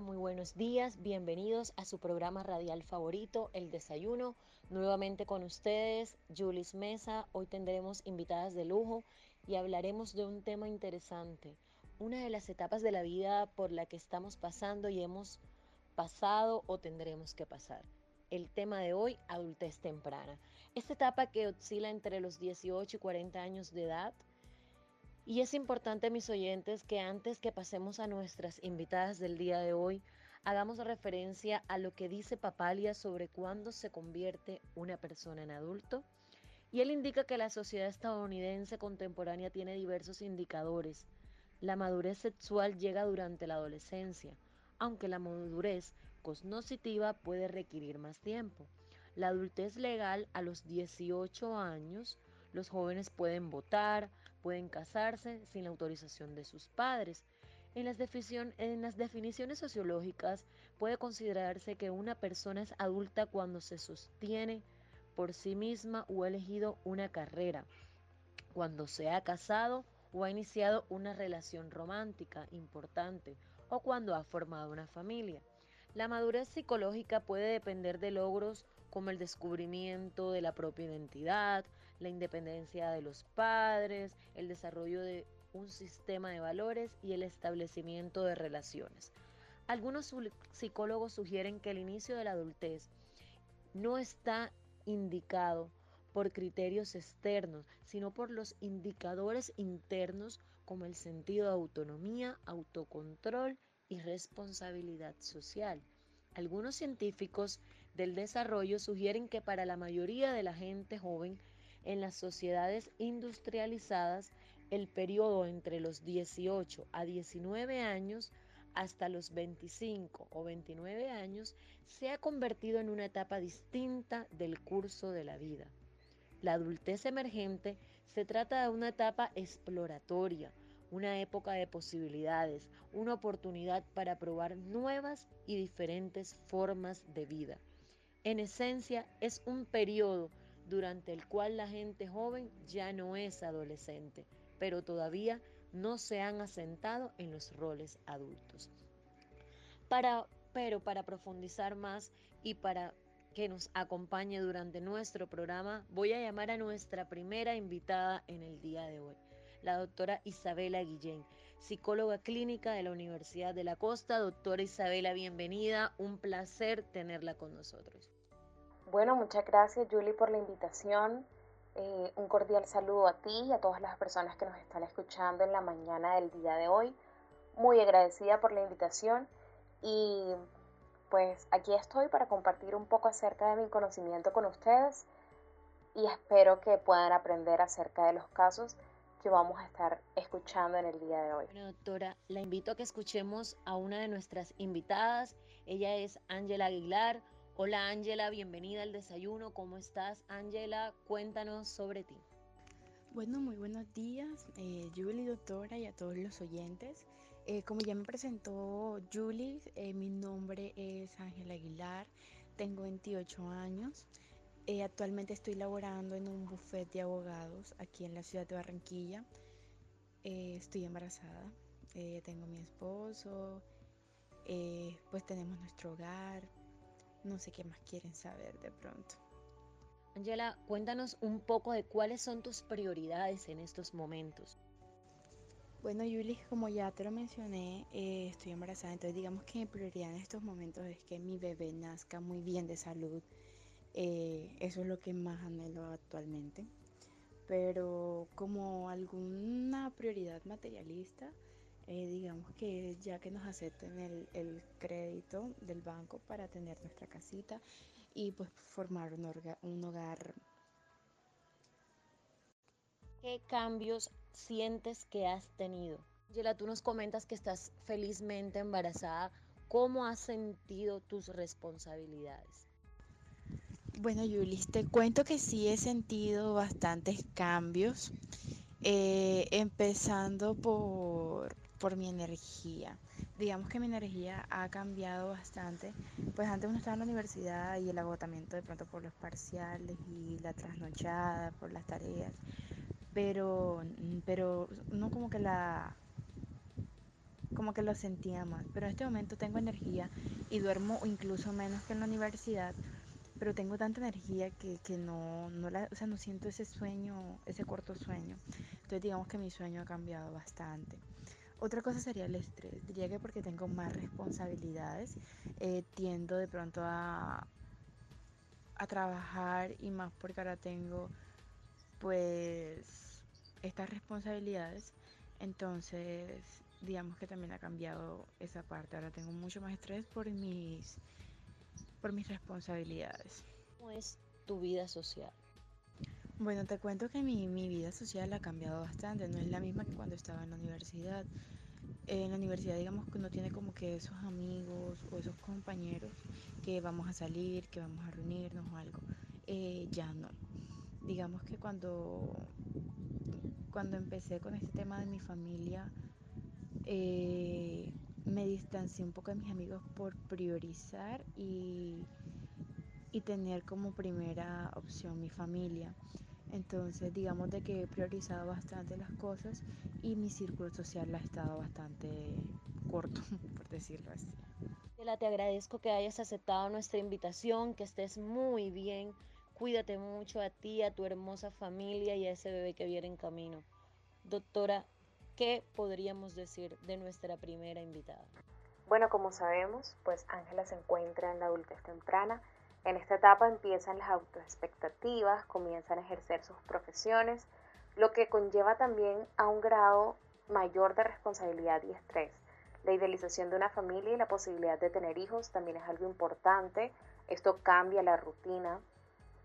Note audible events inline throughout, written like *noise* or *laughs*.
Muy buenos días, bienvenidos a su programa radial favorito, El Desayuno. Nuevamente con ustedes, Julis Mesa. Hoy tendremos invitadas de lujo y hablaremos de un tema interesante, una de las etapas de la vida por la que estamos pasando y hemos pasado o tendremos que pasar. El tema de hoy, adultez temprana. Esta etapa que oscila entre los 18 y 40 años de edad y es importante, mis oyentes, que antes que pasemos a nuestras invitadas del día de hoy, hagamos referencia a lo que dice Papalia sobre cuándo se convierte una persona en adulto. Y él indica que la sociedad estadounidense contemporánea tiene diversos indicadores. La madurez sexual llega durante la adolescencia, aunque la madurez cognitiva puede requerir más tiempo. La adultez legal a los 18 años los jóvenes pueden votar, pueden casarse sin la autorización de sus padres. En las, definiciones sociológicas puede considerarse que una persona es adulta cuando se sostiene por sí misma o ha elegido una carrera, cuando se ha casado o ha iniciado una relación romántica importante o cuando ha formado una familia. La madurez psicológica puede depender de logros como el descubrimiento de la propia identidad, la independencia de los padres, el desarrollo de un sistema de valores y el establecimiento de relaciones. Algunos psicólogos sugieren que el inicio de la adultez no está indicado por criterios externos, sino por los indicadores internos como el sentido de autonomía, autocontrol y responsabilidad social. Algunos científicos del desarrollo sugieren que para la mayoría de la gente joven en las sociedades industrializadas, el periodo entre los 18 a 19 años hasta los 25 o 29 años se ha convertido en una etapa distinta del curso de la vida. La adultez emergente se trata de una etapa exploratoria, una época de posibilidades, una oportunidad para probar nuevas y diferentes formas de vida. En esencia, es un periodo durante el cual la gente joven ya no es adolescente, pero todavía no se han asentado en los roles adultos. Pero para profundizar más y para que nos acompañe durante nuestro programa, voy a llamar a nuestra primera invitada en el día de hoy la doctora Isabela Guillén, psicóloga clínica de la Universidad de la Costa. Doctora Isabela, bienvenida, un placer tenerla con nosotros. Bueno, muchas gracias Julie por la invitación. Eh, un cordial saludo a ti y a todas las personas que nos están escuchando en la mañana del día de hoy. Muy agradecida por la invitación y pues aquí estoy para compartir un poco acerca de mi conocimiento con ustedes y espero que puedan aprender acerca de los casos que vamos a estar escuchando en el día de hoy. Bueno, doctora, la invito a que escuchemos a una de nuestras invitadas. Ella es Ángela Aguilar. Hola Ángela, bienvenida al desayuno. ¿Cómo estás Ángela? Cuéntanos sobre ti. Bueno, muy buenos días, eh, Julie, doctora, y a todos los oyentes. Eh, como ya me presentó Julie, eh, mi nombre es Ángela Aguilar, tengo 28 años. Actualmente estoy laborando en un buffet de abogados aquí en la ciudad de Barranquilla. Estoy embarazada, tengo mi esposo, pues tenemos nuestro hogar. No sé qué más quieren saber de pronto. Angela, cuéntanos un poco de cuáles son tus prioridades en estos momentos. Bueno, Yuli, como ya te lo mencioné, estoy embarazada, entonces digamos que mi prioridad en estos momentos es que mi bebé nazca muy bien de salud, eh, eso es lo que más anhelo actualmente. Pero como alguna prioridad materialista, eh, digamos que ya que nos acepten el, el, crédito del banco para tener nuestra casita y pues formar un, un hogar. ¿Qué cambios sientes que has tenido? Yela, tú nos comentas que estás felizmente embarazada. ¿Cómo has sentido tus responsabilidades? Bueno, Yulis, te cuento que sí he sentido bastantes cambios, eh, empezando por, por mi energía. Digamos que mi energía ha cambiado bastante, pues antes uno estaba en la universidad y el agotamiento de pronto por los parciales y la trasnochada por las tareas, pero, pero no como que la como que lo sentía más. Pero en este momento tengo energía y duermo incluso menos que en la universidad, pero tengo tanta energía que, que no, no, la, o sea, no siento ese sueño, ese corto sueño. Entonces digamos que mi sueño ha cambiado bastante. Otra cosa sería el estrés. Diría que porque tengo más responsabilidades, eh, tiendo de pronto a, a trabajar y más porque ahora tengo pues estas responsabilidades. Entonces, digamos que también ha cambiado esa parte. Ahora tengo mucho más estrés por mis por mis responsabilidades. ¿Cómo es tu vida social? Bueno, te cuento que mi, mi, vida social ha cambiado bastante, no es la misma que cuando estaba en la universidad. En la universidad digamos que uno tiene como que esos amigos o esos compañeros que vamos a salir, que vamos a reunirnos o algo. Eh, ya no. Digamos que cuando, cuando empecé con este tema de mi familia, eh, me distancié un poco de mis amigos por priorizar y, y tener como primera opción mi familia. Entonces, digamos de que he priorizado bastante las cosas y mi círculo social ha estado bastante corto, *laughs* por decirlo así. Te agradezco que hayas aceptado nuestra invitación, que estés muy bien. Cuídate mucho a ti, a tu hermosa familia y a ese bebé que viene en camino. Doctora, ¿qué podríamos decir de nuestra primera invitada? Bueno, como sabemos, pues Ángela se encuentra en la adultez temprana en esta etapa empiezan las autoexpectativas, comienzan a ejercer sus profesiones, lo que conlleva también a un grado mayor de responsabilidad y estrés. La idealización de una familia y la posibilidad de tener hijos también es algo importante. Esto cambia la rutina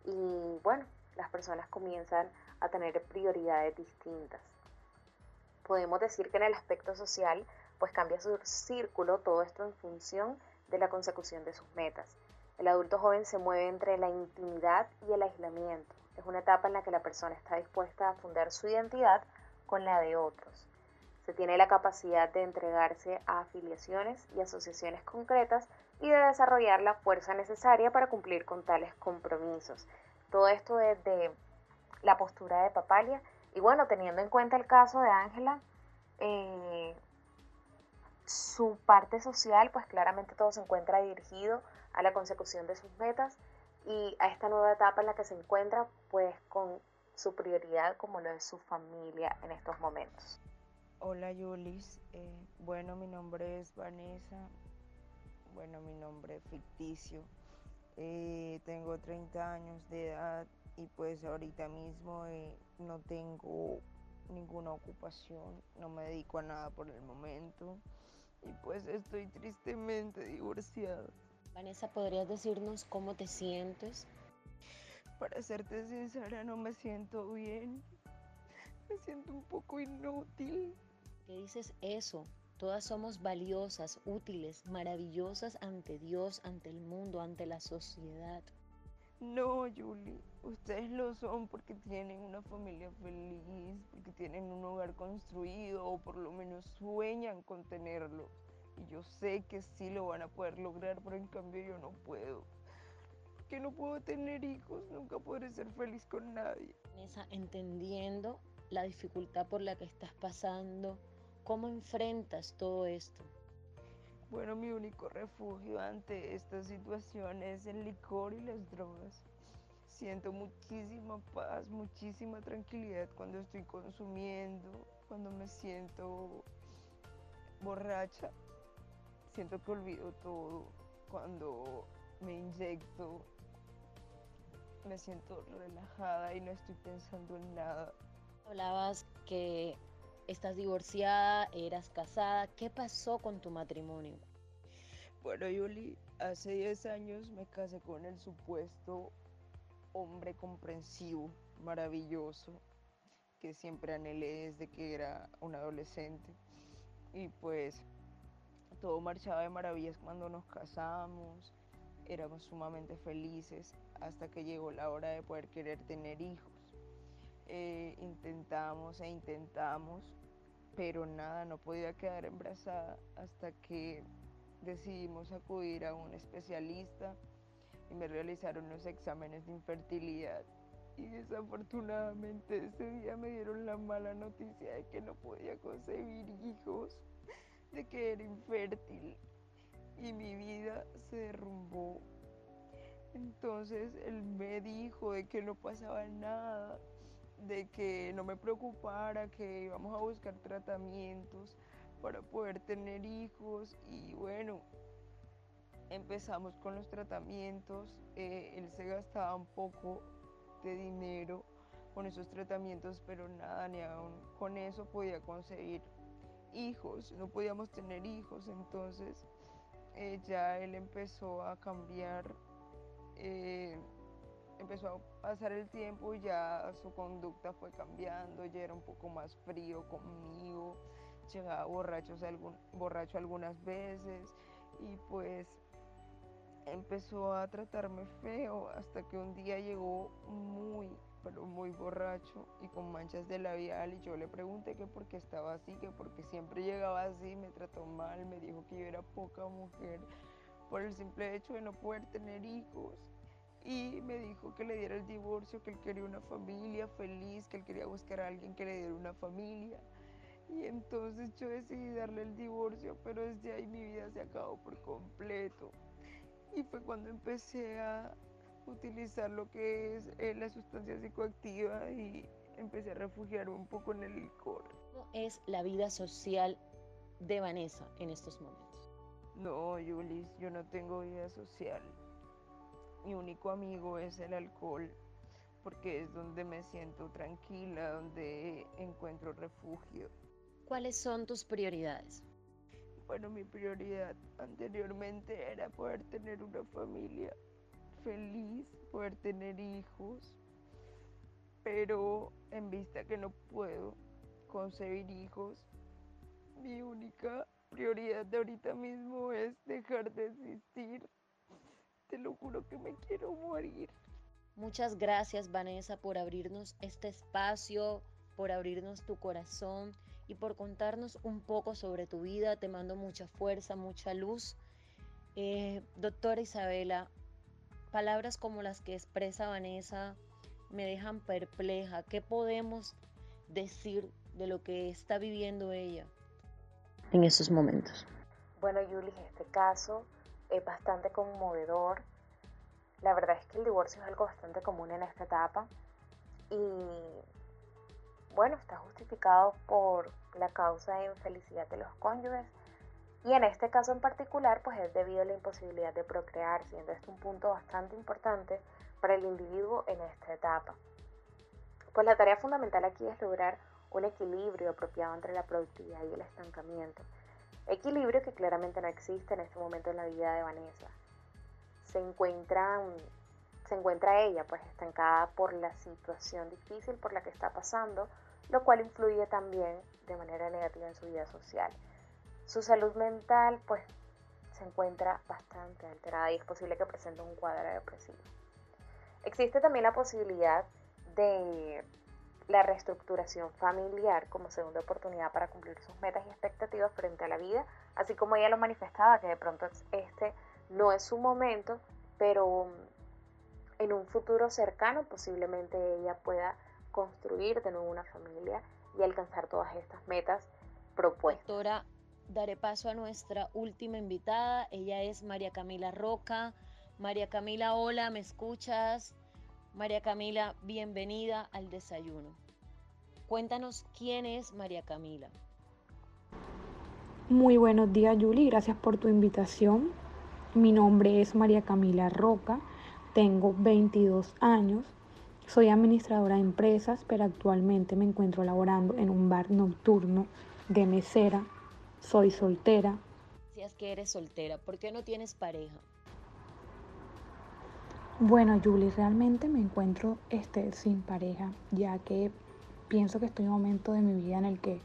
y bueno, las personas comienzan a tener prioridades distintas. Podemos decir que en el aspecto social, pues cambia su círculo, todo esto en función de la consecución de sus metas. El adulto joven se mueve entre la intimidad y el aislamiento. Es una etapa en la que la persona está dispuesta a fundar su identidad con la de otros. Se tiene la capacidad de entregarse a afiliaciones y asociaciones concretas y de desarrollar la fuerza necesaria para cumplir con tales compromisos. Todo esto desde la postura de Papalia. Y bueno, teniendo en cuenta el caso de Ángela, eh, su parte social, pues claramente todo se encuentra dirigido a la consecución de sus metas y a esta nueva etapa en la que se encuentra, pues con su prioridad como lo es su familia en estos momentos. Hola Yulis, eh, bueno mi nombre es Vanessa, bueno mi nombre es ficticio, eh, tengo 30 años de edad y pues ahorita mismo eh, no tengo ninguna ocupación, no me dedico a nada por el momento y pues estoy tristemente divorciada. Vanessa, ¿podrías decirnos cómo te sientes? Para serte sincera, no me siento bien. Me siento un poco inútil. ¿Qué dices eso? Todas somos valiosas, útiles, maravillosas ante Dios, ante el mundo, ante la sociedad. No, Julie, ustedes lo son porque tienen una familia feliz, porque tienen un hogar construido o por lo menos sueñan con tenerlo. Y yo sé que sí lo van a poder lograr, pero en cambio yo no puedo. Que no puedo tener hijos, nunca podré ser feliz con nadie. Entendiendo la dificultad por la que estás pasando, ¿cómo enfrentas todo esto? Bueno, mi único refugio ante esta situación es el licor y las drogas. Siento muchísima paz, muchísima tranquilidad cuando estoy consumiendo, cuando me siento borracha, siento que olvido todo cuando me inyecto. Me siento relajada y no estoy pensando en nada. Hablabas que estás divorciada, eras casada. ¿Qué pasó con tu matrimonio? Bueno, Yuli, hace 10 años me casé con el supuesto hombre comprensivo, maravilloso, que siempre anhelé desde que era un adolescente. Y pues todo marchaba de maravillas cuando nos casamos, éramos sumamente felices hasta que llegó la hora de poder querer tener hijos. Eh, intentamos e intentamos, pero nada, no podía quedar embarazada hasta que decidimos acudir a un especialista y me realizaron los exámenes de infertilidad. Y desafortunadamente ese día me dieron la mala noticia de que no podía concebir hijos. De que era infértil y mi vida se derrumbó. Entonces él me dijo de que no pasaba nada, de que no me preocupara, que íbamos a buscar tratamientos para poder tener hijos y bueno, empezamos con los tratamientos, eh, él se gastaba un poco de dinero con esos tratamientos, pero nada, ni aún con eso podía conseguir hijos, no podíamos tener hijos, entonces eh, ya él empezó a cambiar, eh, empezó a pasar el tiempo y ya su conducta fue cambiando, ya era un poco más frío conmigo, llegaba borrachos algún, borracho algunas veces y pues empezó a tratarme feo hasta que un día llegó muy, pero muy borracho y con manchas de labial y yo le pregunté que por qué estaba así, que porque siempre llegaba así, me trató mal, me dijo que yo era poca mujer por el simple hecho de no poder tener hijos y me dijo que le diera el divorcio, que él quería una familia feliz, que él quería buscar a alguien que le diera una familia. Y entonces yo decidí darle el divorcio, pero desde ahí mi vida se acabó por completo. Y fue cuando empecé a utilizar lo que es eh, la sustancia psicoactiva y empecé a refugiarme un poco en el licor. ¿Cómo es la vida social de Vanessa en estos momentos? No, Julis, yo no tengo vida social. Mi único amigo es el alcohol, porque es donde me siento tranquila, donde encuentro refugio. ¿Cuáles son tus prioridades? Bueno, mi prioridad anteriormente era poder tener una familia feliz, poder tener hijos, pero en vista que no puedo concebir hijos, mi única prioridad de ahorita mismo es dejar de existir. Te lo juro que me quiero morir. Muchas gracias Vanessa por abrirnos este espacio, por abrirnos tu corazón y por contarnos un poco sobre tu vida. Te mando mucha fuerza, mucha luz. Eh, doctora Isabela, palabras como las que expresa Vanessa me dejan perpleja. ¿Qué podemos decir de lo que está viviendo ella en estos momentos? Bueno, Yuli, este caso es bastante conmovedor. La verdad es que el divorcio es algo bastante común en esta etapa y bueno, está justificado por la causa de infelicidad de los cónyuges y en este caso en particular pues es debido a la imposibilidad de procrear, siendo esto un punto bastante importante para el individuo en esta etapa. Pues la tarea fundamental aquí es lograr un equilibrio apropiado entre la productividad y el estancamiento. Equilibrio que claramente no existe en este momento en la vida de Vanessa. Se encuentra, se encuentra ella pues estancada por la situación difícil por la que está pasando, lo cual influye también de manera negativa en su vida social. Su salud mental pues se encuentra bastante alterada y es posible que presente un cuadro depresivo. Existe también la posibilidad de la reestructuración familiar como segunda oportunidad para cumplir sus metas y expectativas frente a la vida, así como ella lo manifestaba, que de pronto este no es su momento, pero en un futuro cercano posiblemente ella pueda construir de nuevo una familia y alcanzar todas estas metas propuestas. Daré paso a nuestra última invitada. Ella es María Camila Roca. María Camila, hola, ¿me escuchas? María Camila, bienvenida al desayuno. Cuéntanos quién es María Camila. Muy buenos días, Yuli. Gracias por tu invitación. Mi nombre es María Camila Roca. Tengo 22 años. Soy administradora de empresas, pero actualmente me encuentro laborando en un bar nocturno de mesera. Soy soltera. Decías que eres soltera, ¿por qué no tienes pareja? Bueno, Julie, realmente me encuentro este, sin pareja, ya que pienso que estoy en un momento de mi vida en el que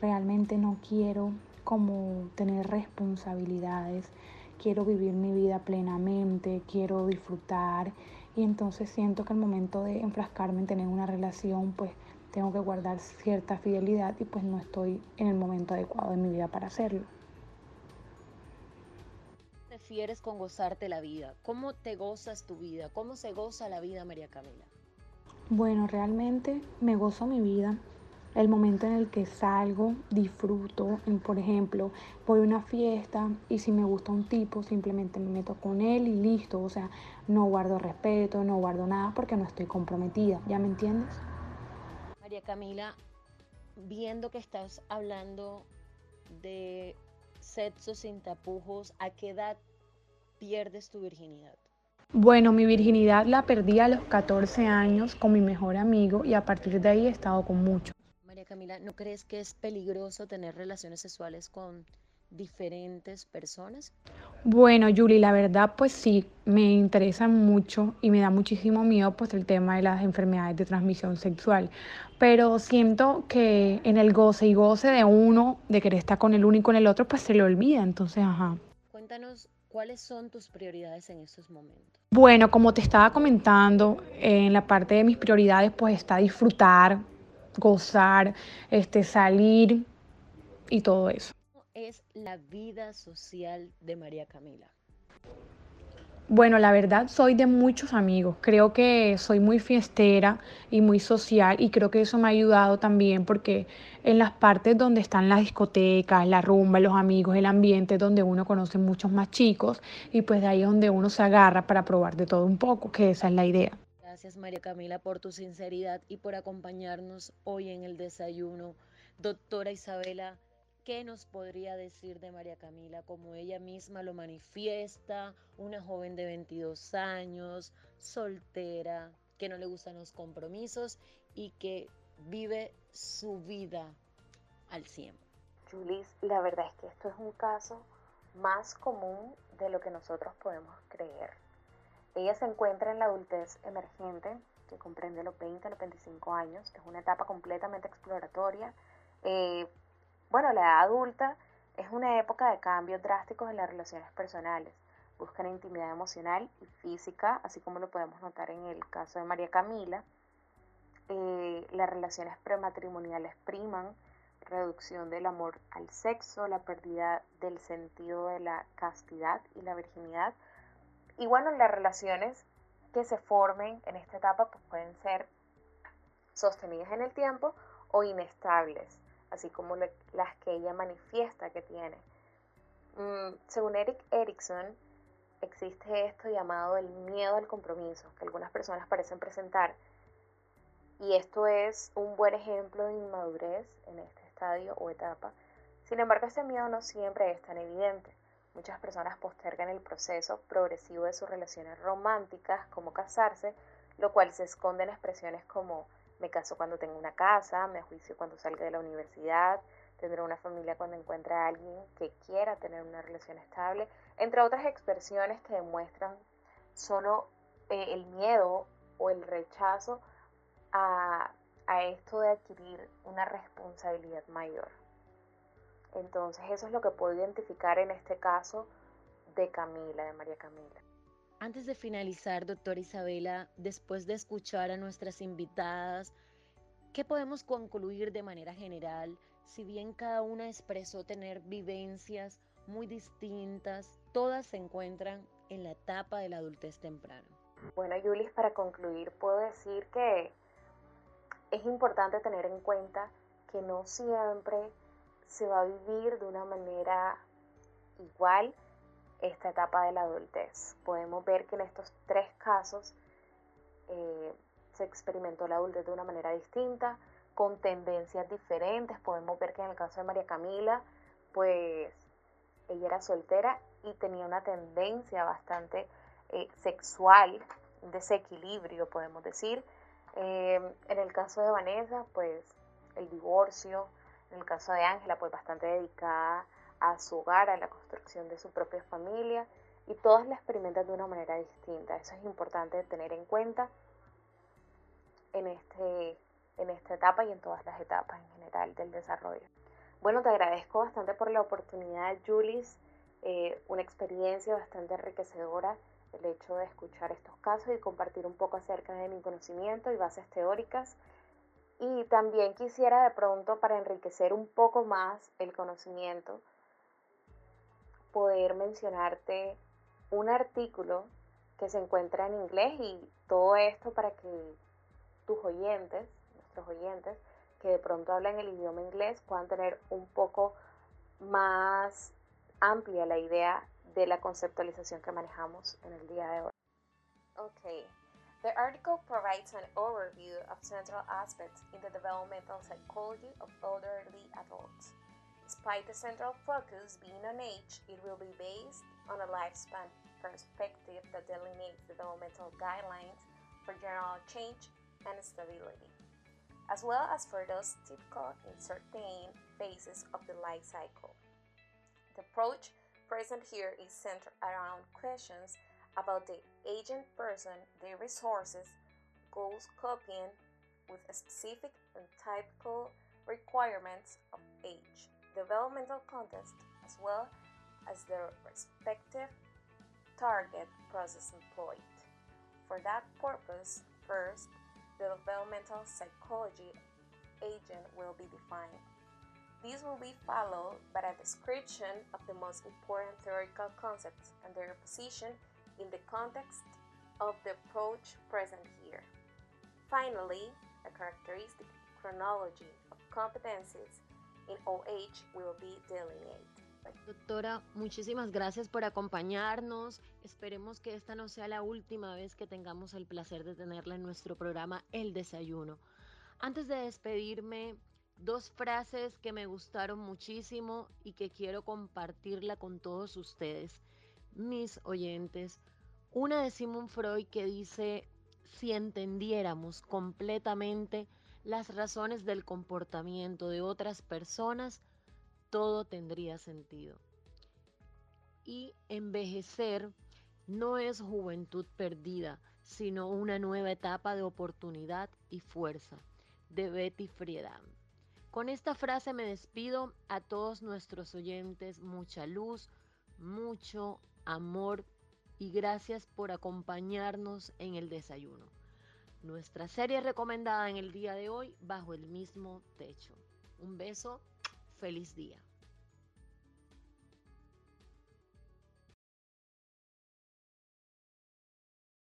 realmente no quiero como tener responsabilidades, quiero vivir mi vida plenamente, quiero disfrutar y entonces siento que al momento de enfrascarme en tener una relación, pues tengo que guardar cierta fidelidad y pues no estoy en el momento adecuado de mi vida para hacerlo. ¿Qué refieres con gozarte la vida? ¿Cómo te gozas tu vida? ¿Cómo se goza la vida, María Camila? Bueno, realmente me gozo mi vida el momento en el que salgo, disfruto, por ejemplo, voy a una fiesta y si me gusta un tipo, simplemente me meto con él y listo, o sea, no guardo respeto, no guardo nada porque no estoy comprometida, ¿ya me entiendes? María Camila, viendo que estás hablando de sexo sin tapujos, ¿a qué edad pierdes tu virginidad? Bueno, mi virginidad la perdí a los 14 años con mi mejor amigo y a partir de ahí he estado con muchos. Camila, ¿no crees que es peligroso tener relaciones sexuales con diferentes personas? Bueno, Yuli, la verdad pues sí, me interesa mucho y me da muchísimo miedo pues el tema de las enfermedades de transmisión sexual, pero siento que en el goce y goce de uno, de querer estar con el uno y con el otro, pues se le olvida, entonces, ajá. Cuéntanos ¿Cuáles son tus prioridades en estos momentos? Bueno, como te estaba comentando, en la parte de mis prioridades pues está disfrutar, gozar, este, salir y todo eso. ¿Cómo es la vida social de María Camila? Bueno, la verdad soy de muchos amigos. Creo que soy muy fiestera y muy social y creo que eso me ha ayudado también porque en las partes donde están las discotecas, la rumba, los amigos, el ambiente donde uno conoce muchos más chicos y pues de ahí es donde uno se agarra para probar de todo un poco, que esa es la idea. Gracias María Camila por tu sinceridad y por acompañarnos hoy en el desayuno. Doctora Isabela, ¿qué nos podría decir de María Camila como ella misma lo manifiesta? Una joven de 22 años, soltera, que no le gustan los compromisos y que vive su vida al 100. Julis, la verdad es que esto es un caso más común de lo que nosotros podemos creer. Ella se encuentra en la adultez emergente, que comprende los 20 a los 25 años. Es una etapa completamente exploratoria. Eh, bueno, la edad adulta es una época de cambios drásticos en las relaciones personales. Buscan intimidad emocional y física, así como lo podemos notar en el caso de María Camila. Eh, las relaciones prematrimoniales priman, reducción del amor al sexo, la pérdida del sentido de la castidad y la virginidad y bueno, las relaciones que se formen en esta etapa pues, pueden ser sostenidas en el tiempo o inestables, así como las que ella manifiesta que tiene. Mm, según Eric Erickson, existe esto llamado el miedo al compromiso, que algunas personas parecen presentar. Y esto es un buen ejemplo de inmadurez en este estadio o etapa. Sin embargo, este miedo no siempre es tan evidente. Muchas personas postergan el proceso progresivo de sus relaciones románticas, como casarse, lo cual se esconde en expresiones como me caso cuando tenga una casa, me juicio cuando salga de la universidad, tendré una familia cuando encuentre a alguien que quiera tener una relación estable, entre otras expresiones que demuestran solo eh, el miedo o el rechazo a esto de adquirir una responsabilidad mayor. Entonces eso es lo que puedo identificar en este caso de Camila, de María Camila. Antes de finalizar, doctora Isabela, después de escuchar a nuestras invitadas, ¿qué podemos concluir de manera general? Si bien cada una expresó tener vivencias muy distintas, todas se encuentran en la etapa de la adultez temprana. Bueno, Yulis, para concluir, puedo decir que es importante tener en cuenta que no siempre se va a vivir de una manera igual esta etapa de la adultez. Podemos ver que en estos tres casos eh, se experimentó la adultez de una manera distinta, con tendencias diferentes. Podemos ver que en el caso de María Camila, pues ella era soltera y tenía una tendencia bastante eh, sexual, desequilibrio, podemos decir. Eh, en el caso de Vanessa, pues el divorcio, en el caso de Ángela, pues bastante dedicada a su hogar, a la construcción de su propia familia y todas la experimentan de una manera distinta. Eso es importante tener en cuenta en, este, en esta etapa y en todas las etapas en general del desarrollo. Bueno, te agradezco bastante por la oportunidad, Julis, eh, una experiencia bastante enriquecedora el hecho de escuchar estos casos y compartir un poco acerca de mi conocimiento y bases teóricas y también quisiera de pronto, para enriquecer un poco más el conocimiento, poder mencionarte un artículo que se encuentra en inglés y todo esto para que tus oyentes, nuestros oyentes, que de pronto hablan el idioma inglés puedan tener un poco más amplia la idea de la conceptualización que manejamos en el día de hoy. Okay. The article provides an overview of central aspects in the developmental psychology of elderly adults. Despite the central focus being on age, it will be based on a lifespan perspective that delineates developmental guidelines for general change and stability, as well as for those typical in certain phases of the life cycle. The approach present here is centered around questions about the agent person, their resources, goals coping with specific and typical requirements of age, developmental context, as well as the respective target process employed. For that purpose, first, the developmental psychology agent will be defined. This will be followed by a description of the most important theoretical concepts and their position in the context of the approach present here. Finally, a characteristic chronology of competencies Doctora, muchísimas gracias por acompañarnos. Esperemos que esta no sea la última vez que tengamos el placer de tenerla en nuestro programa El Desayuno. Antes de despedirme, dos frases que me gustaron muchísimo y que quiero compartirla con todos ustedes, mis oyentes. Una de Simon Freud que dice, si entendiéramos completamente las razones del comportamiento de otras personas, todo tendría sentido. Y envejecer no es juventud perdida, sino una nueva etapa de oportunidad y fuerza. De Betty Friedan. Con esta frase me despido a todos nuestros oyentes. Mucha luz, mucho amor y gracias por acompañarnos en el desayuno. Nuestra serie recomendada en el día de hoy, Bajo el mismo techo. Un beso, feliz día.